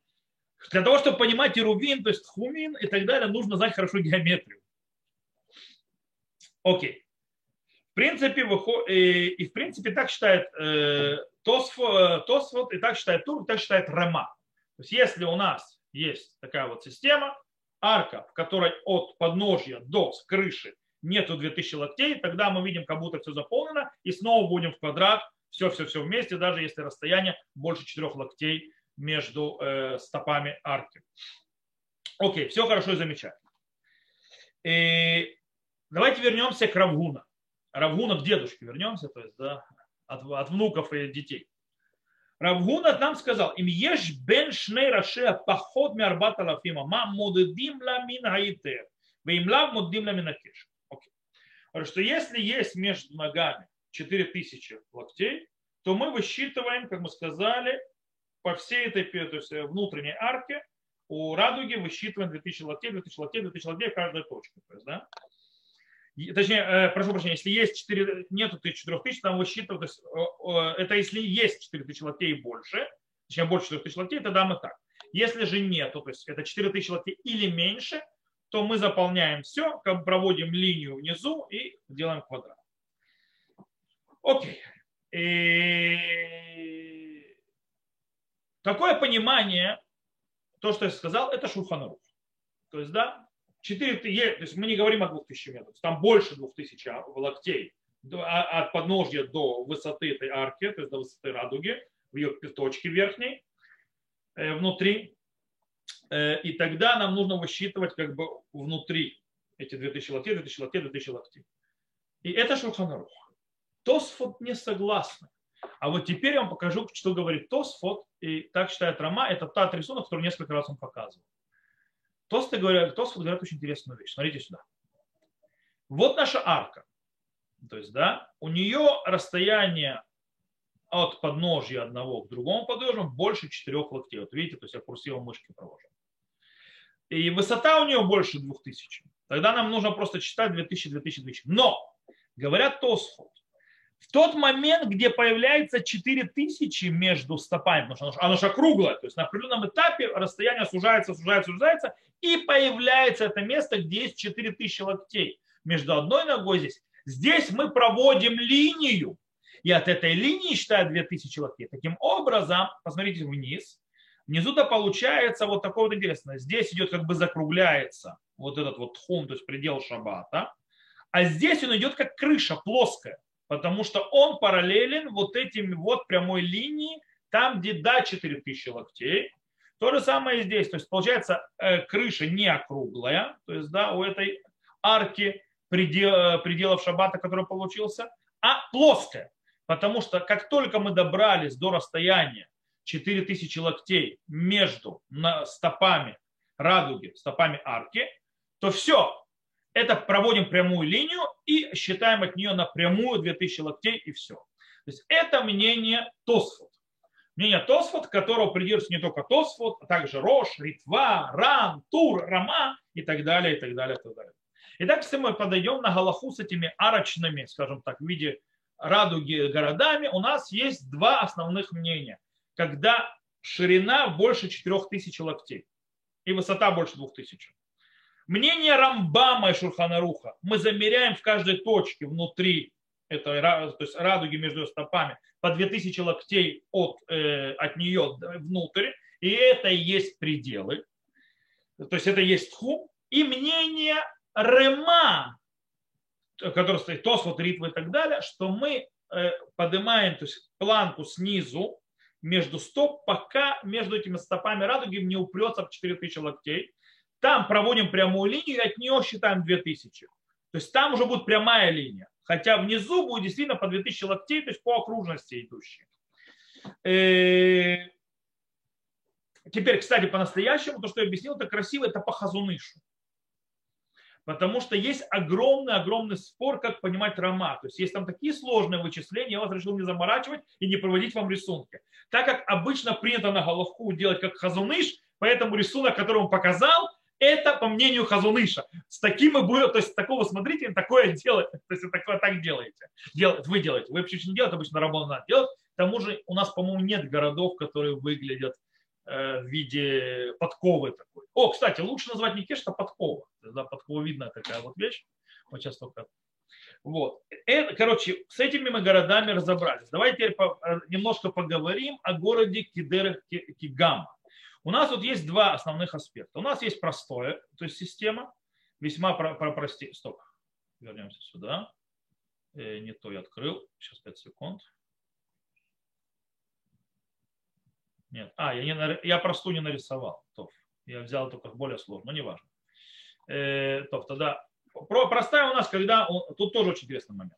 для того, чтобы понимать ирувин, то есть хумин и так далее, нужно знать хорошо геометрию. Окей принципе, и, и в принципе так считает э, Тосфот, Тосфот, и так считает Тур, и так считает Рема. То есть если у нас есть такая вот система, арка, в которой от подножья до крыши нету 2000 локтей, тогда мы видим, как будто все заполнено, и снова будем в квадрат, все-все-все вместе, даже если расстояние больше 4 локтей между э, стопами арки. Окей, все хорошо и замечательно. И давайте вернемся к Равгуна. Равгуна к дедушке вернемся, то есть да, от, от внуков и детей. Равгуна нам сказал, им ешь бен шней рашея поход мярбата лафима, ма муддим ла мин хаитер, им лав муддим ла минакеш. Что если есть между ногами 4000 локтей, то мы высчитываем, как мы сказали, по всей этой то есть внутренней арке у радуги высчитываем 2000 локтей, 2000 локтей, 2000 локтей в каждой точке. То есть, да? точнее, э, прошу прощения, если есть 4, нету 4000, там высчитывают, то есть, это если есть 4000 локтей и больше, точнее больше 4000 локтей, тогда мы так. Если же нету, то есть это 4000 локтей или меньше, то мы заполняем все, проводим линию внизу и делаем квадрат. Окей. И... Такое понимание, то, что я сказал, это шурханарух. То есть, да, 4, то есть мы не говорим о 2000 метров, там больше 2000 локтей а, от подножья до высоты этой арки, то есть до высоты радуги, в ее точке верхней, э, внутри. Э, и тогда нам нужно высчитывать как бы внутри эти 2000 локтей, 2000 локтей, 2000 локтей. И это Шурханарух. Тосфот не согласны. А вот теперь я вам покажу, что говорит Тосфот, и так считает Рома, это тот рисунок, который несколько раз он показывал. Тосты говорят, Тосфот говорят очень интересную вещь. Смотрите сюда. Вот наша арка. То есть, да, у нее расстояние от подножья одного к другому подножью больше 4 локтей. Вот видите, то есть я курсивом мышки провожу. И высота у нее больше 2000. Тогда нам нужно просто читать 2000, 2000, 2000. Но, говорят Тосфот, в тот момент, где появляется 4000 между стопами, потому что оно же округлое, то есть на определенном этапе расстояние сужается, сужается, сужается, и появляется это место, где есть 4000 локтей. Между одной ногой здесь Здесь мы проводим линию, и от этой линии считают 2000 локтей. Таким образом, посмотрите вниз, внизу-то получается вот такое вот интересное. Здесь идет как бы закругляется вот этот вот хум, то есть предел шабата, а здесь он идет как крыша плоская, потому что он параллелен вот этим вот прямой линии, там, где до 4000 локтей. То же самое и здесь. То есть получается э, крыша не округлая, то есть да, у этой арки предел, э, пределов шаббата, который получился, а плоская. Потому что как только мы добрались до расстояния 4000 локтей между стопами радуги, стопами арки, то все, это проводим прямую линию и считаем от нее напрямую 2000 локтей и все. То есть это мнение Тосфот. Мнение Тосфот, которого придерживается не только Тосфот, а также Рош, Ритва, Рам, Тур, Рама и так далее, и так далее, и так далее. Итак, если мы подойдем на Галаху с этими арочными, скажем так, в виде радуги городами, у нас есть два основных мнения. Когда ширина больше 4000 локтей и высота больше 2000. Мнение Рамбама и Шурханаруха мы замеряем в каждой точке внутри этой то есть радуги между стопами по 2000 локтей от, э, от нее внутрь, и это и есть пределы. То есть это есть хум. И мнение Рема, который стоит Тосфот, Ритва и так далее, что мы э, поднимаем то есть, планку снизу между стоп, пока между этими стопами радуги не упрется в 4000 локтей. Там проводим прямую линию и от нее считаем 2000. То есть там уже будет прямая линия. Хотя внизу будет действительно по 2000 локтей, то есть по окружности идущие. Э, теперь, кстати, по-настоящему, то, что я объяснил, это красиво, это по хазунышу. Потому что есть огромный-огромный спор, как понимать рома. То есть есть там такие сложные вычисления, я вас решил не заморачивать и не проводить вам рисунки. Так как обычно принято на головку делать как хазуныш, поэтому рисунок, который он показал, это по мнению Хазуныша. С таким и будет, то есть такого смотрителя такое делать, то есть такое так делаете. Делать, вы делаете. Вы вообще не делаете, обычно работу надо делать. К тому же у нас, по-моему, нет городов, которые выглядят в виде подковы такой. О, кстати, лучше назвать не кеш, а подкова. Да, подкова видная такая вот вещь. Вот сейчас только. Вот. Это, короче, с этими мы городами разобрались. Давайте теперь э, немножко поговорим о городе Кидер Кигама. У нас вот есть два основных аспекта. У нас есть простое, то есть система, весьма про, про, прости. Стоп. Вернемся сюда. Э, не то я открыл. Сейчас 5 секунд. Нет. А, я, не, я простую не нарисовал. Тоф. Я взял только более сложную, но неважно. Э, тоф, тогда про, простая у нас, когда... Тут тоже очень интересный момент.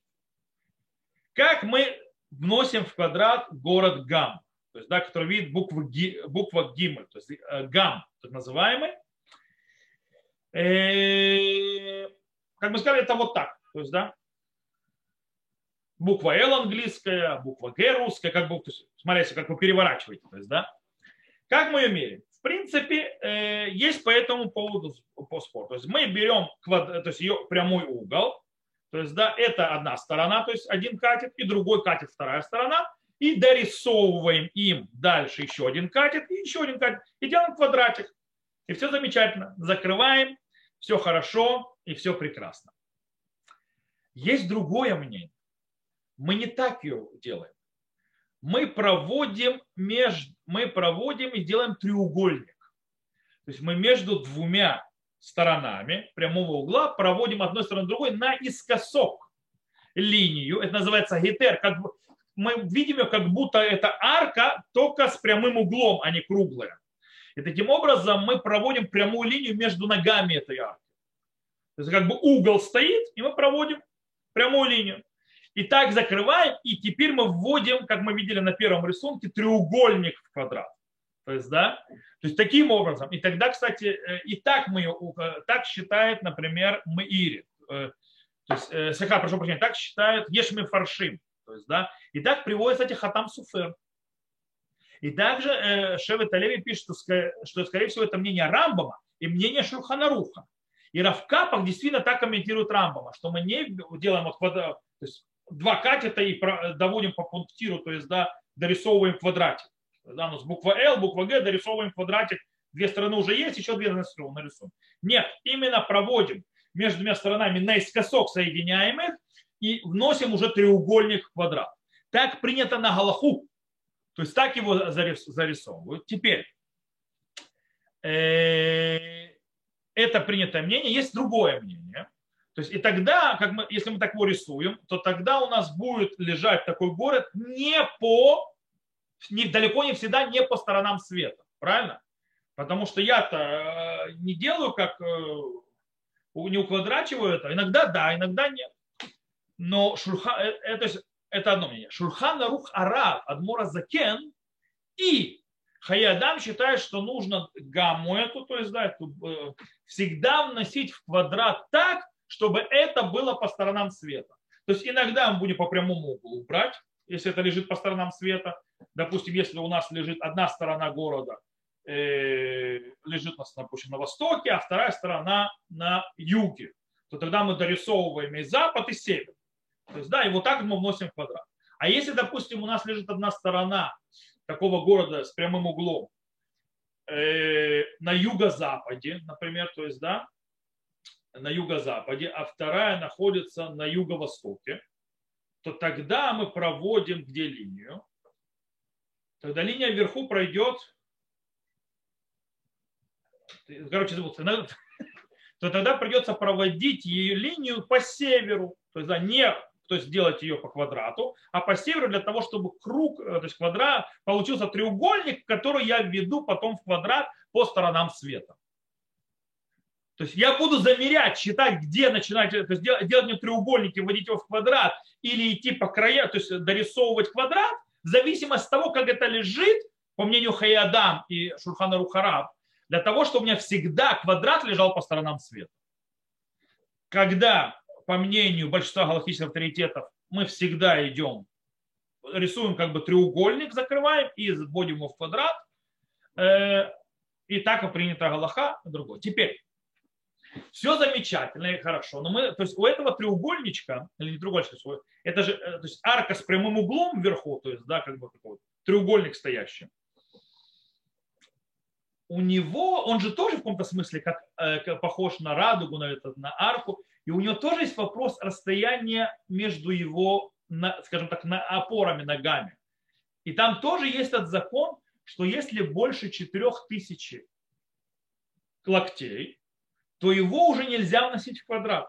Как мы вносим в квадрат город Гам, то есть, да, который видит буквы, ги, буква Гимель, то есть э, Гам, так называемый. Э, как мы сказали, это вот так. То есть, да, буква L английская, буква Г русская, как бы, смотрите, как вы переворачиваете, то есть, да. Как мы ее меряем? В принципе, э, есть по этому поводу по спору. То есть мы берем квад... то есть ее прямой угол, то есть, да, это одна сторона, то есть один катет, и другой катет вторая сторона, и дорисовываем им дальше еще один катет, и еще один катет, и делаем квадратик. И все замечательно. Закрываем, все хорошо, и все прекрасно. Есть другое мнение. Мы не так ее делаем. Мы проводим, меж, мы проводим и делаем треугольник. То есть мы между двумя сторонами прямого угла проводим одной стороны другой на искосок линию. Это называется гетер. Как мы видим ее, как будто это арка, только с прямым углом, а не круглая. И таким образом мы проводим прямую линию между ногами этой арки. То есть как бы угол стоит, и мы проводим прямую линию. И так закрываем, и теперь мы вводим, как мы видели на первом рисунке, треугольник в квадрат. То есть, да, то есть таким образом. И тогда, кстати, э, и так мы, э, так считает, например, Маири. Э, то есть, Саха, прошу прощения, так считают Ешми Фаршим. То есть, да, и так приводится эти Хатам Суфер. И также э, Шевет Алеви пишет, что, что, скорее всего, это мнение Рамбама и мнение Шурханаруха. И Равкапах действительно так комментирует Рамбама, что мы не делаем от квадрата, то есть два катета и доводим по пунктиру, то есть да, дорисовываем квадратик. Да, у нас буква L, буква Г, дорисовываем квадратик. Две стороны уже есть, еще две нарисуем. Нет, именно проводим между двумя сторонами наискосок соединяем их и вносим уже треугольник в квадрат. Так принято на Галаху. То есть так его зарисовывают. Теперь, э, это принятое мнение, есть другое мнение. То есть и тогда, как мы, если мы так его рисуем, то тогда у нас будет лежать такой город не по, не, далеко не всегда не по сторонам света. Правильно? Потому что я-то э, не делаю как, э, не уквадрачиваю это. Иногда да, иногда нет. Но шурха, это, это одно мнение. Шурхан Рух Ара Адмора Закен и Хаядам считает, что нужно гамму эту, то есть да, эту, э, всегда вносить в квадрат так, чтобы это было по сторонам света. То есть иногда мы будем по прямому углу брать, если это лежит по сторонам света. Допустим, если у нас лежит одна сторона города, э, лежит нас, допустим, на востоке, а вторая сторона на юге, то тогда мы дорисовываем и запад, и север. То есть, да, и вот так мы вносим квадрат. А если, допустим, у нас лежит одна сторона такого города с прямым углом э, на юго-западе, например, то есть, да, на юго-западе, а вторая находится на юго-востоке, то тогда мы проводим где линию? Тогда линия вверху пройдет, короче, то тогда придется проводить ее линию по северу, то есть да, не то есть сделать ее по квадрату, а по северу для того, чтобы круг, э, то есть квадрат, получился треугольник, который я введу потом в квадрат по сторонам света. То есть я буду замерять, считать, где начинать, то есть делать, делать мне треугольники, вводить его в квадрат или идти по краям, то есть дорисовывать квадрат, в зависимости от того, как это лежит, по мнению Хаядам и Шурхана Рухараб, для того, чтобы у меня всегда квадрат лежал по сторонам света. Когда по мнению большинства галактических авторитетов, мы всегда идем, рисуем как бы треугольник, закрываем и вводим его в квадрат. Э, и так и принято Галаха, другой. Теперь, все замечательно и хорошо, но мы, то есть у этого треугольничка, или не треугольничка, это же э, то есть арка с прямым углом вверху, то есть, да, как бы такой треугольник стоящий. У него, он же тоже в каком-то смысле как, э, похож на радугу, на, этот, на арку, и у него тоже есть вопрос расстояния между его, скажем так, на опорами, ногами. И там тоже есть этот закон, что если больше 4000 локтей, то его уже нельзя вносить в квадрат.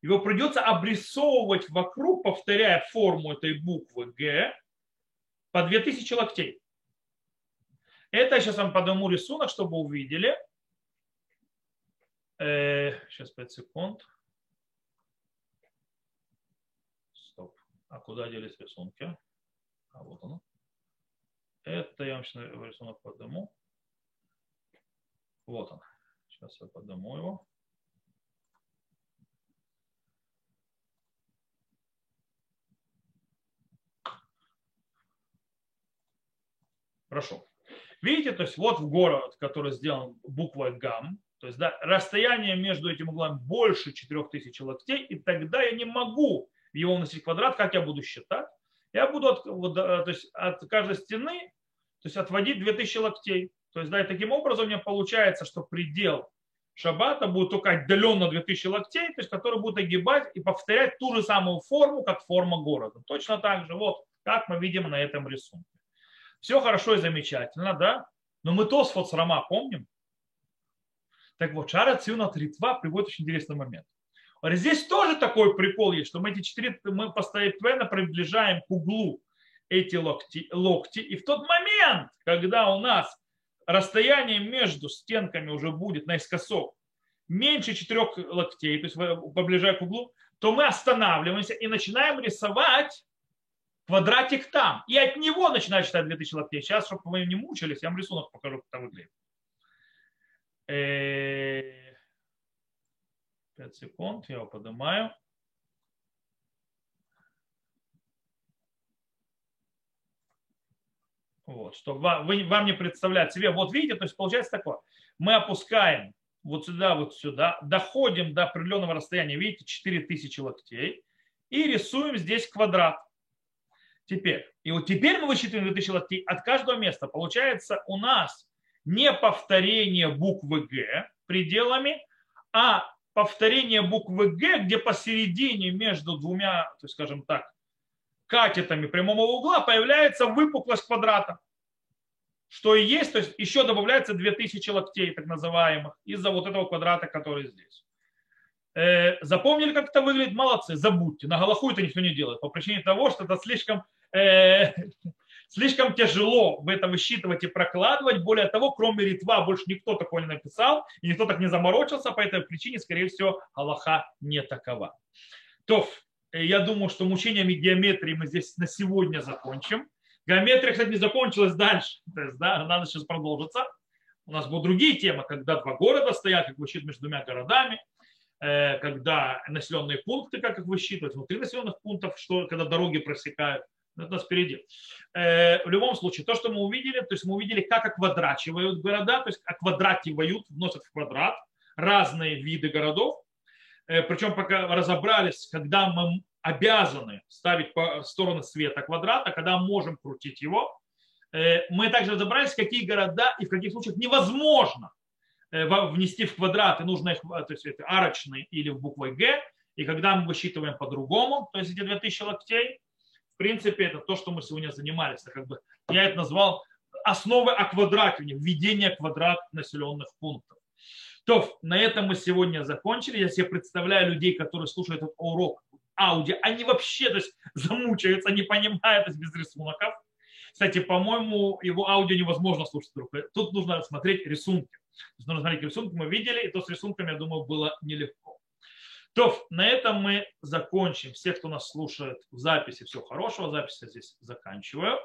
Его придется обрисовывать вокруг, повторяя форму этой буквы Г, по 2000 локтей. Это я сейчас вам подниму рисунок, чтобы увидели. Э, сейчас 5 секунд. А куда делись рисунки? А вот оно. Это я вам сейчас рисунок подниму. Вот он. Сейчас я подниму его. Хорошо. Видите, то есть вот в город, который сделан буквой гам, то есть да, расстояние между этим углом больше 4000 локтей, и тогда я не могу его вносить в квадрат, как я буду считать? Я буду от, вот, э, то есть от каждой стены то есть отводить 2000 локтей. То есть, да, и таким образом у меня получается, что предел шаббата будет только отдаленно 2000 локтей, то есть который будет огибать и повторять ту же самую форму, как форма города. Точно так же, вот, как мы видим на этом рисунке. Все хорошо и замечательно, да? Но мы то с Рама помним? Так вот, Шара Циуна Тритва приводит очень интересный момент. Здесь тоже такой прикол есть, что мы эти четыре, мы постоянно приближаем к углу эти локти, локти. И в тот момент, когда у нас расстояние между стенками уже будет наискосок меньше четырех локтей, то есть поближая к углу, то мы останавливаемся и начинаем рисовать квадратик там. И от него начинать считать 2000 локтей. Сейчас, чтобы мы не мучились, я вам рисунок покажу, как это выглядит. Э, 5 секунд, я его поднимаю. Вот, чтобы вам, вы, вам не представлять себе. Вот видите, то есть получается такое. Мы опускаем вот сюда, вот сюда, доходим до определенного расстояния, видите, 4000 локтей, и рисуем здесь квадрат. Теперь, и вот теперь мы высчитываем 2000 локтей от каждого места. Получается у нас не повторение буквы Г пределами, а повторение буквы Г, где посередине между двумя, то есть, скажем так, катетами прямого угла появляется выпуклость квадрата. Что и есть, то есть еще добавляется 2000 локтей, так называемых, из-за вот этого квадрата, который здесь. Э, запомнили, как это выглядит? Молодцы, забудьте. На Галаху это никто не делает, по причине того, что это слишком, э, слишком тяжело в это высчитывать и прокладывать. Более того, кроме Ритва, больше никто такого не написал, и никто так не заморочился, по этой причине, скорее всего, Галаха не такова. То, э, я думаю, что мучениями геометрии мы здесь на сегодня закончим. Геометрия, кстати, не закончилась дальше. То есть, да, она сейчас продолжится. У нас будут другие темы, когда два города стоят, как высчитывать между двумя городами – Э, когда населенные пункты, как их высчитывать, внутри населенных пунктов, что, когда дороги просекают, это нас впереди. Э, в любом случае, то, что мы увидели, то есть мы увидели, как оквадрачивают города, то есть оквадративают, вносят в квадрат разные виды городов. Э, Причем пока разобрались, когда мы обязаны ставить по стороны света квадрата, когда можем крутить его. Мы также разобрались, какие города и в каких случаях невозможно Э, внести в квадраты, нужно их, то есть это арочный или в буквой Г, и когда мы высчитываем по-другому, то есть эти 2000 локтей, в принципе, это то, что мы сегодня занимались. Как бы, я это назвал основы оквадративания, введение квадрат населенных пунктов. То, на этом мы сегодня закончили. Я себе представляю людей, которые слушают этот урок аудио, они вообще то есть, замучаются, не понимают, то есть без рисунков. Кстати, по-моему, его аудио невозможно слушать. Тут нужно смотреть рисунки. Есть нужно смотреть рисунки, мы видели, и то с рисунками, я думаю, было нелегко. То, на этом мы закончим. Все, кто нас слушает в записи, всего хорошего. Запись я здесь заканчиваю.